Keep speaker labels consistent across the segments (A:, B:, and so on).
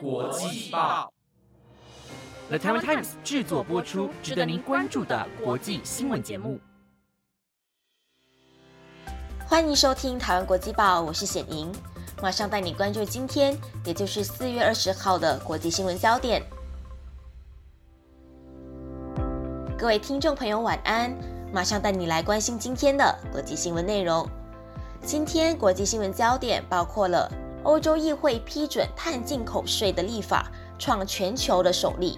A: 国际报
B: ，The Taiwan Times 制作播出，值得您关注的国际新闻节目。
C: 欢迎收听台湾国际报，我是显莹，马上带你关注今天，也就是四月二十号的国际新闻焦点。各位听众朋友，晚安！马上带你来关心今天的国际新闻内容。今天国际新闻焦点包括了。欧洲议会批准碳进口税的立法，创全球的首例。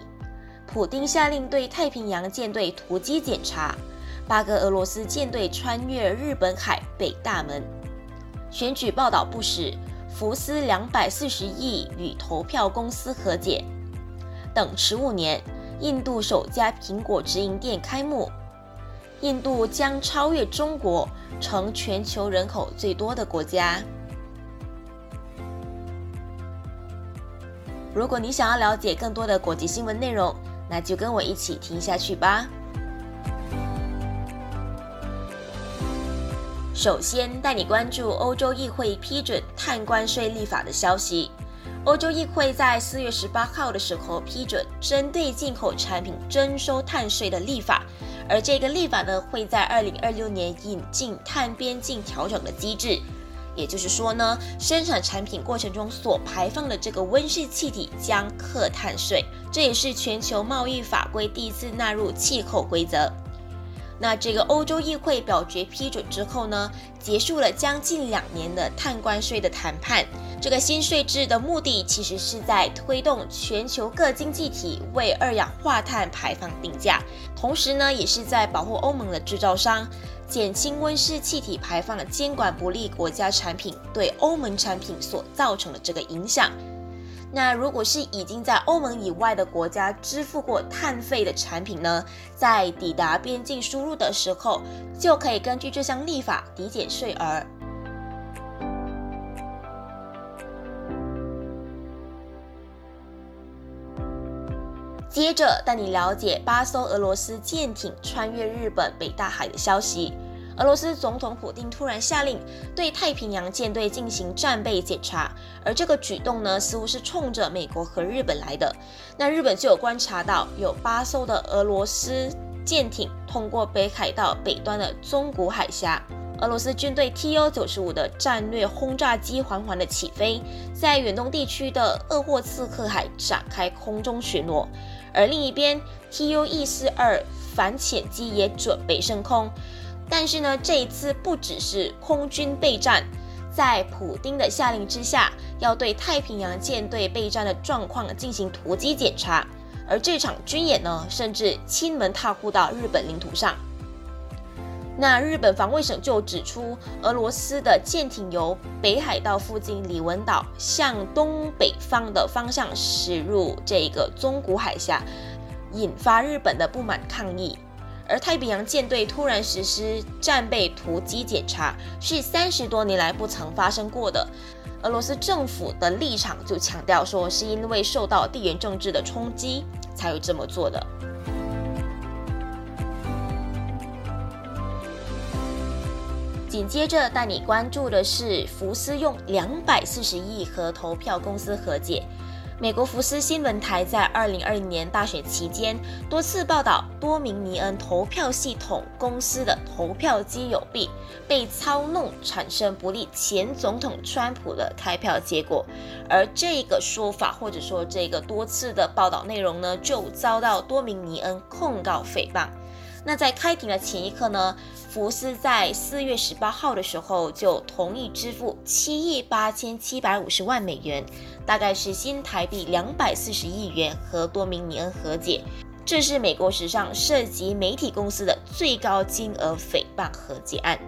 C: 普丁下令对太平洋舰队突击检查。八个俄罗斯舰队穿越日本海北大门。选举报道不实，福斯两百四十亿与投票公司和解。等十五年，印度首家苹果直营店开幕。印度将超越中国，成全球人口最多的国家。如果你想要了解更多的国际新闻内容，那就跟我一起听下去吧。首先带你关注欧洲议会批准碳关税立法的消息。欧洲议会在四月十八号的时候批准针对进口产品征收碳税的立法，而这个立法呢会在二零二六年引进碳边境调整的机制。也就是说呢，生产产品过程中所排放的这个温室气体将课碳税，这也是全球贸易法规第一次纳入气候规则。那这个欧洲议会表决批准之后呢，结束了将近两年的碳关税的谈判。这个新税制的目的其实是在推动全球各经济体为二氧化碳排放定价，同时呢，也是在保护欧盟的制造商。减轻温室气体排放的监管不利国家产品对欧盟产品所造成的这个影响。那如果是已经在欧盟以外的国家支付过碳费的产品呢，在抵达边境输入的时候，就可以根据这项立法抵减税额。接着带你了解八艘俄罗斯舰艇穿越日本北大海的消息。俄罗斯总统普京突然下令对太平洋舰队进行战备检查，而这个举动呢，似乎是冲着美国和日本来的。那日本就有观察到有八艘的俄罗斯舰艇通过北海道北端的宗谷海峡。俄罗斯军队 Tu 九十五的战略轰炸机缓缓的起飞，在远东地区的鄂霍次克海展开空中巡逻，而另一边 Tu 一四二反潜机也准备升空。但是呢，这一次不只是空军备战，在普丁的下令之下，要对太平洋舰队备战的状况进行突击检查，而这场军演呢，甚至亲门踏户到日本领土上。那日本防卫省就指出，俄罗斯的舰艇由北海道附近李文岛向东北方的方向驶入这个宗谷海峡，引发日本的不满抗议。而太平洋舰队突然实施战备突击检查，是三十多年来不曾发生过的。俄罗斯政府的立场就强调说，是因为受到地缘政治的冲击才会这么做的。紧接着带你关注的是，福斯用两百四十亿和投票公司和解。美国福斯新闻台在二零二零年大选期间多次报道多名尼恩投票系统公司的投票机有弊，被操弄，产生不利前总统川普的开票结果。而这个说法或者说这个多次的报道内容呢，就遭到多名尼恩控告诽谤。那在开庭的前一刻呢，福斯在四月十八号的时候就同意支付七亿八千七百五十万美元，大概是新台币两百四十亿元，和多名尼恩和解。这是美国史上涉及媒体公司的最高金额诽谤和解案。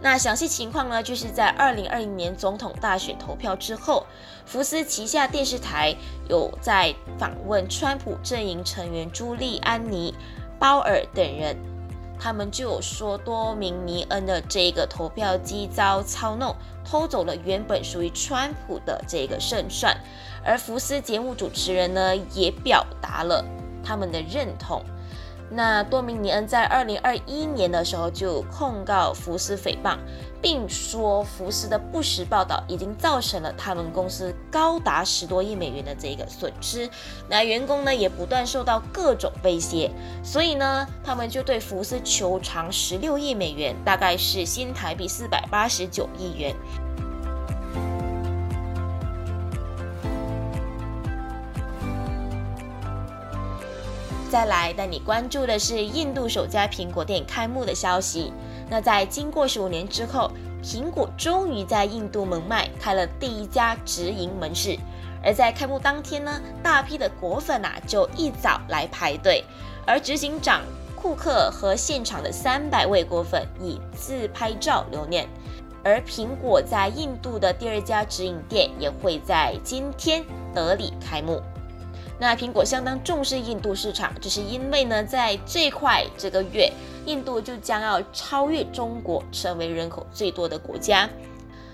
C: 那详细情况呢，就是在二零二零年总统大选投票之后，福斯旗下电视台有在访问川普阵营成员朱利安尼。鲍尔等人，他们就有说多名尼恩的这个投票机遭操弄，偷走了原本属于川普的这个胜算。而福斯节目主持人呢，也表达了他们的认同。那多明尼恩在二零二一年的时候就控告福斯诽谤，并说福斯的不实报道已经造成了他们公司高达十多亿美元的这个损失。那员工呢也不断受到各种威胁，所以呢他们就对福斯求偿十六亿美元，大概是新台币四百八十九亿元。再来带你关注的是印度首家苹果店开幕的消息。那在经过十五年之后，苹果终于在印度门迈开了第一家直营门市。而在开幕当天呢，大批的果粉啊就一早来排队，而执行长库克和现场的三百位果粉以自拍照留念。而苹果在印度的第二家直营店也会在今天德里开幕。那苹果相当重视印度市场，只是因为呢，在最快这个月，印度就将要超越中国，成为人口最多的国家。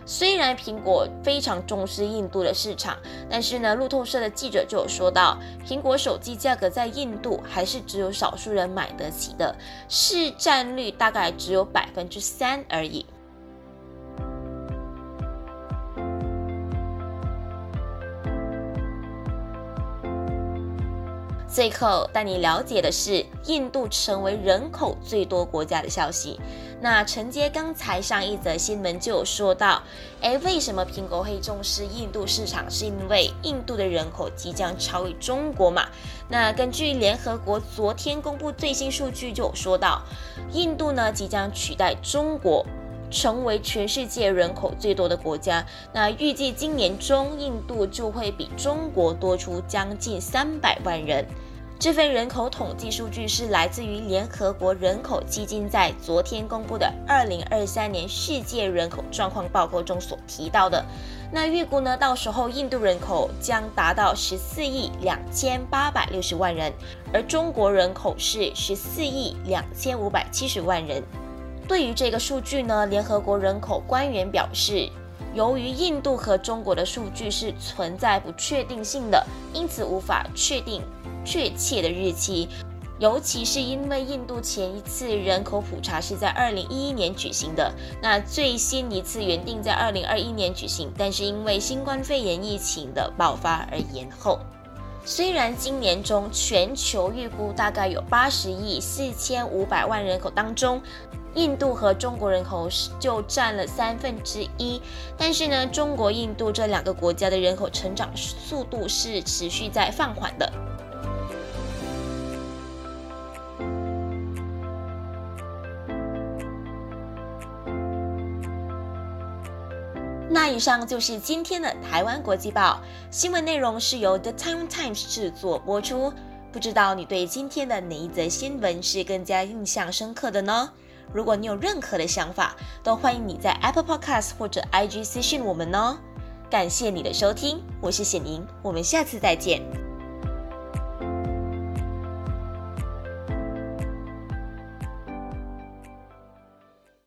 C: 虽然苹果非常重视印度的市场，但是呢，路透社的记者就有说到，苹果手机价格在印度还是只有少数人买得起的，市占率大概只有百分之三而已。最后带你了解的是印度成为人口最多国家的消息。那承接刚才上一则新闻就有说到，哎，为什么苹果会重视印度市场？是因为印度的人口即将超越中国嘛？那根据联合国昨天公布最新数据就有说到，印度呢即将取代中国，成为全世界人口最多的国家。那预计今年中，印度就会比中国多出将近三百万人。这份人口统计数据是来自于联合国人口基金在昨天公布的《二零二三年世界人口状况报告》中所提到的。那预估呢，到时候印度人口将达到十四亿两千八百六十万人，而中国人口是十四亿两千五百七十万人。对于这个数据呢，联合国人口官员表示，由于印度和中国的数据是存在不确定性的，因此无法确定。确切的日期，尤其是因为印度前一次人口普查是在二零一一年举行的，那最新一次原定在二零二一年举行，但是因为新冠肺炎疫情的爆发而延后。虽然今年中全球预估大概有八十亿四千五百万人口当中，印度和中国人口就占了三分之一，但是呢，中国、印度这两个国家的人口成长速度是持续在放缓的。那以上就是今天的台湾国际报新闻内容，是由 The Time Times 制作播出。不知道你对今天的哪一则新闻是更加印象深刻的呢？如果你有任何的想法，都欢迎你在 Apple Podcast 或者 IG 私信我们哦。感谢你的收听，我是显宁，我们下次再见。